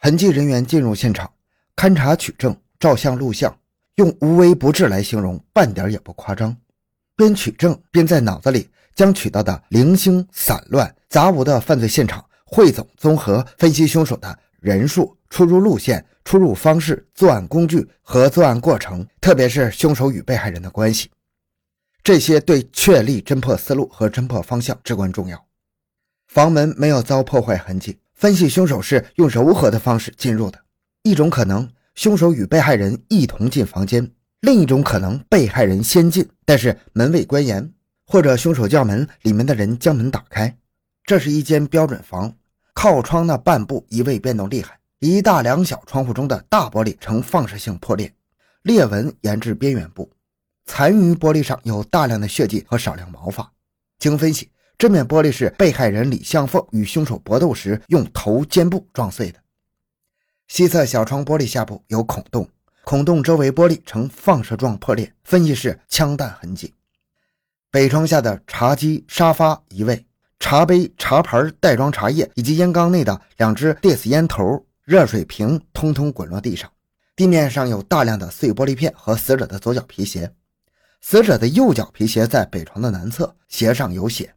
痕迹人员进入现场勘查取证、照相录像，用无微不至来形容，半点也不夸张。边取证边在脑子里将取到的零星、散乱、杂无的犯罪现场汇总综合分析，凶手的人数、出入路线、出入方式、作案工具和作案过程，特别是凶手与被害人的关系，这些对确立侦破思路和侦破方向至关重要。房门没有遭破坏痕迹，分析凶手是用柔和的方式进入的。一种可能，凶手与被害人一同进房间；另一种可能，被害人先进，但是门未关严，或者凶手叫门，里面的人将门打开。这是一间标准房，靠窗那半部移位变动厉害，一大两小窗户中的大玻璃呈放射性破裂，裂纹延至边缘部，残余玻璃上有大量的血迹和少量毛发。经分析。这面玻璃是被害人李向凤与凶手搏斗时用头肩部撞碎的。西侧小窗玻璃下部有孔洞，孔洞周围玻璃呈放射状破裂，分析是枪弹痕迹。北窗下的茶几、沙发移位，茶杯、茶盘、袋装茶叶以及烟缸内的两只 dis 烟头、热水瓶通通滚落地上。地面上有大量的碎玻璃片和死者的左脚皮鞋，死者的右脚皮鞋在北床的南侧，鞋上有血。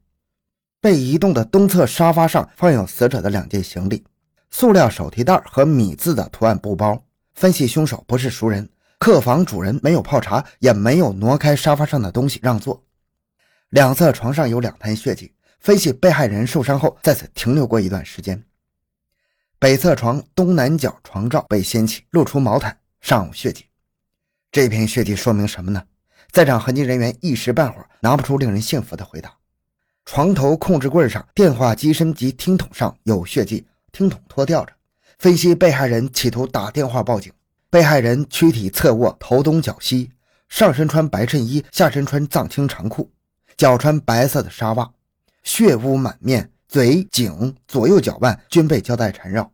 被移动的东侧沙发上放有死者的两件行李：塑料手提袋和米字的图案布包。分析凶手不是熟人，客房主人没有泡茶，也没有挪开沙发上的东西让座。两侧床上有两滩血迹，分析被害人受伤后在此停留过一段时间。北侧床东南角床罩被掀起，露出毛毯，上有血迹。这片血迹说明什么呢？在场痕迹人员一时半会儿拿不出令人信服的回答。床头控制柜上、电话机身及听筒上有血迹，听筒脱掉着。分析被害人企图打电话报警。被害人躯体侧卧，头东脚西，上身穿白衬衣，下身穿藏青长裤，脚穿白色的纱袜，血污满面，嘴、颈、左右脚腕均被胶带缠绕，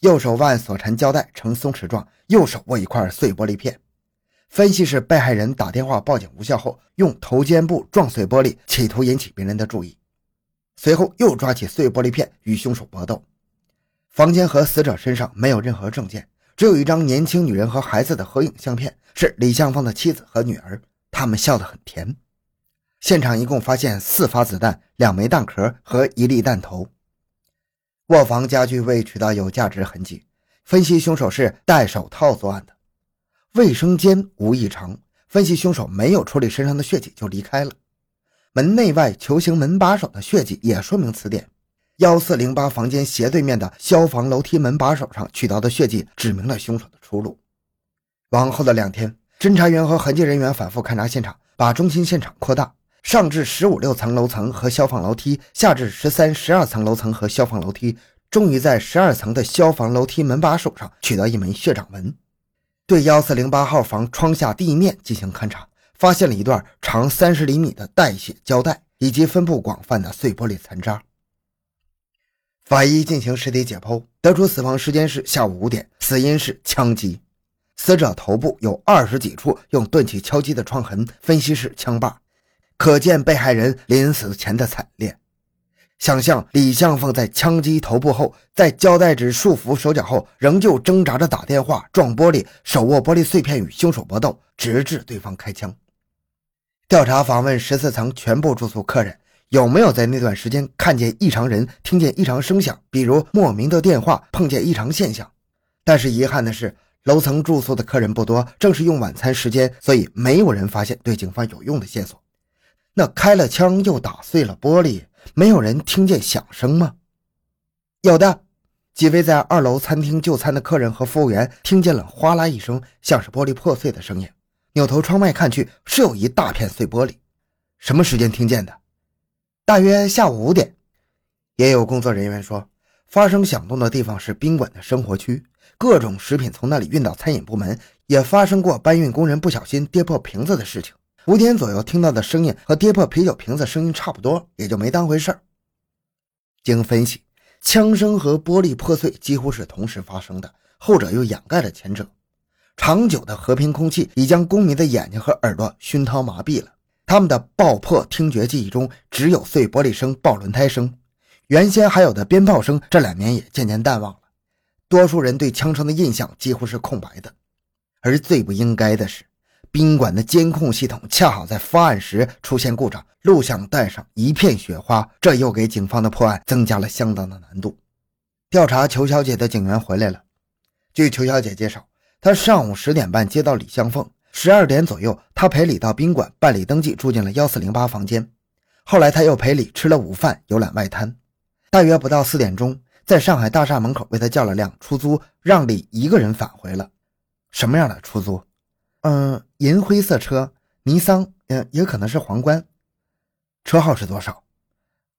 右手腕所缠胶带呈松弛状，右手握一块碎玻璃片。分析是被害人打电话报警无效后，用头肩部撞碎玻璃，企图引起别人的注意。随后又抓起碎玻璃片与凶手搏斗。房间和死者身上没有任何证件，只有一张年轻女人和孩子的合影相片，是李向芳的妻子和女儿，他们笑得很甜。现场一共发现四发子弹、两枚弹壳和一粒弹头。卧房家具未取到有价值痕迹，分析凶手是戴手套作案的。卫生间无异常，分析凶手没有处理身上的血迹就离开了。门内外球形门把手的血迹也说明此点。幺四零八房间斜对面的消防楼梯门把手上取到的血迹，指明了凶手的出路。往后的两天，侦查员和痕迹人员反复勘察现场，把中心现场扩大，上至十五六层楼层和消防楼梯，下至十三、十二层楼层和消防楼梯，终于在十二层的消防楼梯门把手上取到一枚血掌纹。对幺四零八号房窗下地面进行勘查，发现了一段长三十厘米的带血胶带，以及分布广泛的碎玻璃残渣。法医进行尸体解剖，得出死亡时间是下午五点，死因是枪击。死者头部有二十几处用钝器敲击的创痕，分析是枪把，可见被害人临死前的惨烈。想象李向凤在枪击头部后，在胶带纸束缚手脚后，仍旧挣扎着打电话、撞玻璃、手握玻璃碎片与凶手搏斗，直至对方开枪。调查访问十四层全部住宿客人，有没有在那段时间看见异常人、听见异常声响，比如莫名的电话、碰见异常现象？但是遗憾的是，楼层住宿的客人不多，正是用晚餐时间，所以没有人发现对警方有用的线索。那开了枪又打碎了玻璃。没有人听见响声吗？有的，几位在二楼餐厅就餐的客人和服务员听见了哗啦一声，像是玻璃破碎的声音。扭头窗外看去，是有一大片碎玻璃。什么时间听见的？大约下午五点。也有工作人员说，发生响动的地方是宾馆的生活区，各种食品从那里运到餐饮部门，也发生过搬运工人不小心跌破瓶子的事情。五点左右听到的声音和跌破啤酒瓶子声音差不多，也就没当回事儿。经分析，枪声和玻璃破碎几乎是同时发生的，后者又掩盖了前者。长久的和平空气已将公民的眼睛和耳朵熏陶麻痹了，他们的爆破听觉记忆中只有碎玻璃声、爆轮胎声，原先还有的鞭炮声，这两年也渐渐淡忘了。多数人对枪声的印象几乎是空白的。而最不应该的是，宾馆的监控系统恰好在发案时出现故障，录像带上一片雪花，这又给警方的破案增加了相当的难度。调查裘小姐的警员回来了。据裘小姐介绍，她上午十点半接到李香凤，十二点左右，她陪李到宾馆办理登记，住进了幺四零八房间。后来，她又陪李吃了午饭，游览外滩。大约不到四点钟，在上海大厦门口为他叫了辆出租，让李一个人返回了。什么样的出租？嗯，银灰色车，尼桑，嗯，也可能是皇冠。车号是多少？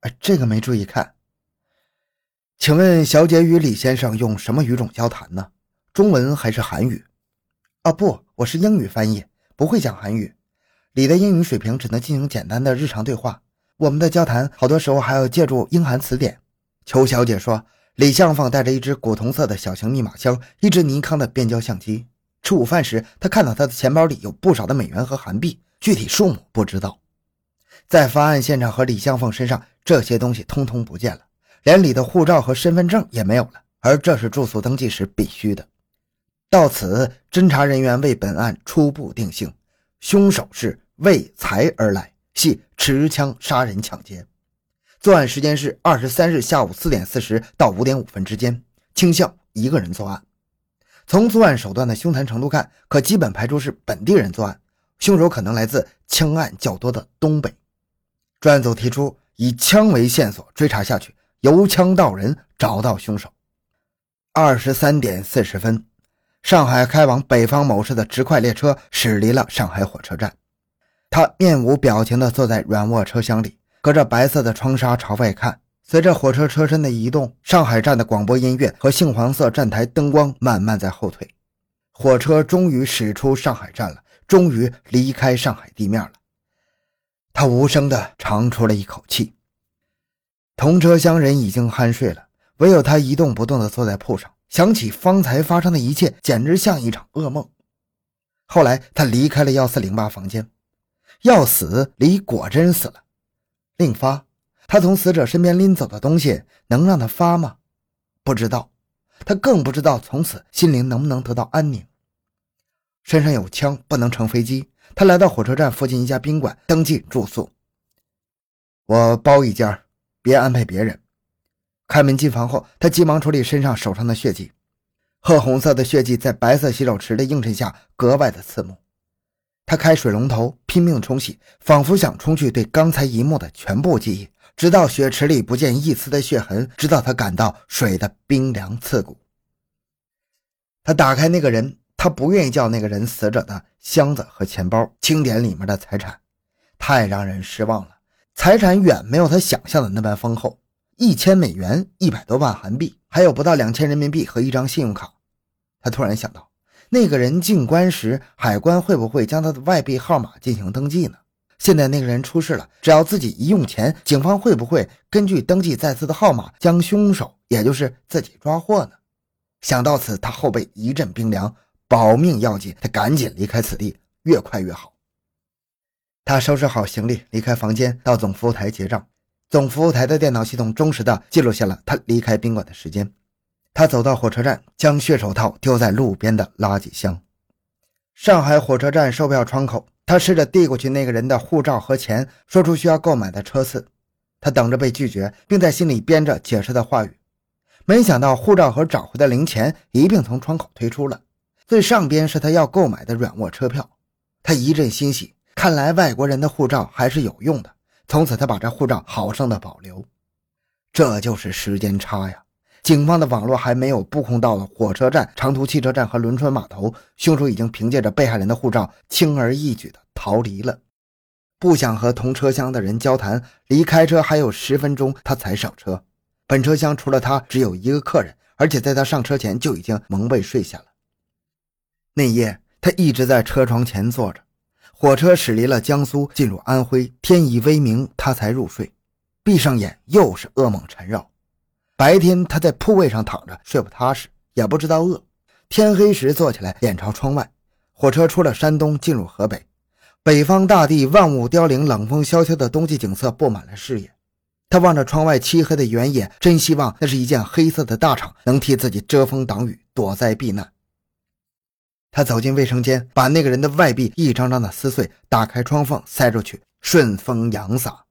哎，这个没注意看。请问小姐与李先生用什么语种交谈呢？中文还是韩语？啊，不，我是英语翻译，不会讲韩语。李的英语水平只能进行简单的日常对话。我们的交谈好多时候还要借助英韩词典。邱小姐说，李相凤带着一只古铜色的小型密码箱，一只尼康的变焦相机。吃午饭时，他看到他的钱包里有不少的美元和韩币，具体数目不知道。在发案现场和李向凤身上，这些东西通通不见了。连李的护照和身份证也没有了，而这是住宿登记时必须的。到此，侦查人员为本案初步定性：凶手是为财而来，系持枪杀人抢劫。作案时间是二十三日下午四点四十到五点五分之间，倾向一个人作案。从作案手段的凶残程度看，可基本排除是本地人作案，凶手可能来自枪案较多的东北。专案组提出以枪为线索追查下去。由枪到人，找到凶手。二十三点四十分，上海开往北方某市的直快列车驶离了上海火车站。他面无表情地坐在软卧车厢里，隔着白色的窗纱朝外看。随着火车车身的移动，上海站的广播音乐和杏黄色站台灯光慢慢在后退。火车终于驶出上海站了，终于离开上海地面了。他无声地长出了一口气。同车厢人已经酣睡了，唯有他一动不动地坐在铺上，想起方才发生的一切，简直像一场噩梦。后来他离开了幺四零八房间，要死，李果真死了。另发，他从死者身边拎走的东西能让他发吗？不知道，他更不知道从此心灵能不能得到安宁。身上有枪，不能乘飞机。他来到火车站附近一家宾馆登记住宿，我包一间。别安排别人。开门进房后，他急忙处理身上手上的血迹，褐红色的血迹在白色洗手池的映衬下格外的刺目。他开水龙头拼命冲洗，仿佛想冲去对刚才一幕的全部记忆，直到血池里不见一丝的血痕，直到他感到水的冰凉刺骨。他打开那个人，他不愿意叫那个人死者的箱子和钱包清点里面的财产，太让人失望了。财产远没有他想象的那般丰厚，一千美元，一百多万韩币，还有不到两千人民币和一张信用卡。他突然想到，那个人进关时，海关会不会将他的外币号码进行登记呢？现在那个人出事了，只要自己一用钱，警方会不会根据登记在册的号码将凶手，也就是自己抓获呢？想到此，他后背一阵冰凉，保命要紧，他赶紧离开此地，越快越好。他收拾好行李，离开房间，到总服务台结账。总服务台的电脑系统忠实地记录下了他离开宾馆的时间。他走到火车站，将血手套丢在路边的垃圾箱。上海火车站售票窗口，他试着递过去那个人的护照和钱，说出需要购买的车次。他等着被拒绝，并在心里编着解释的话语。没想到护照和找回的零钱一并从窗口推出了，最上边是他要购买的软卧车票。他一阵欣喜。看来外国人的护照还是有用的。从此，他把这护照好生的保留。这就是时间差呀！警方的网络还没有布控到了火车站、长途汽车站和轮船码头，凶手已经凭借着被害人的护照轻而易举的逃离了。不想和同车厢的人交谈，离开车还有十分钟，他才上车。本车厢除了他只有一个客人，而且在他上车前就已经蒙被睡下了。那夜，他一直在车窗前坐着。火车驶离了江苏，进入安徽。天已微明，他才入睡。闭上眼，又是噩梦缠绕。白天他在铺位上躺着，睡不踏实，也不知道饿。天黑时坐起来，脸朝窗外。火车出了山东，进入河北。北方大地万物凋零，冷风萧萧的冬季景色布满了视野。他望着窗外漆黑的原野，真希望那是一件黑色的大氅，能替自己遮风挡雨、躲灾避难。他走进卫生间，把那个人的外币一张张的撕碎，打开窗缝塞出去，顺风扬洒。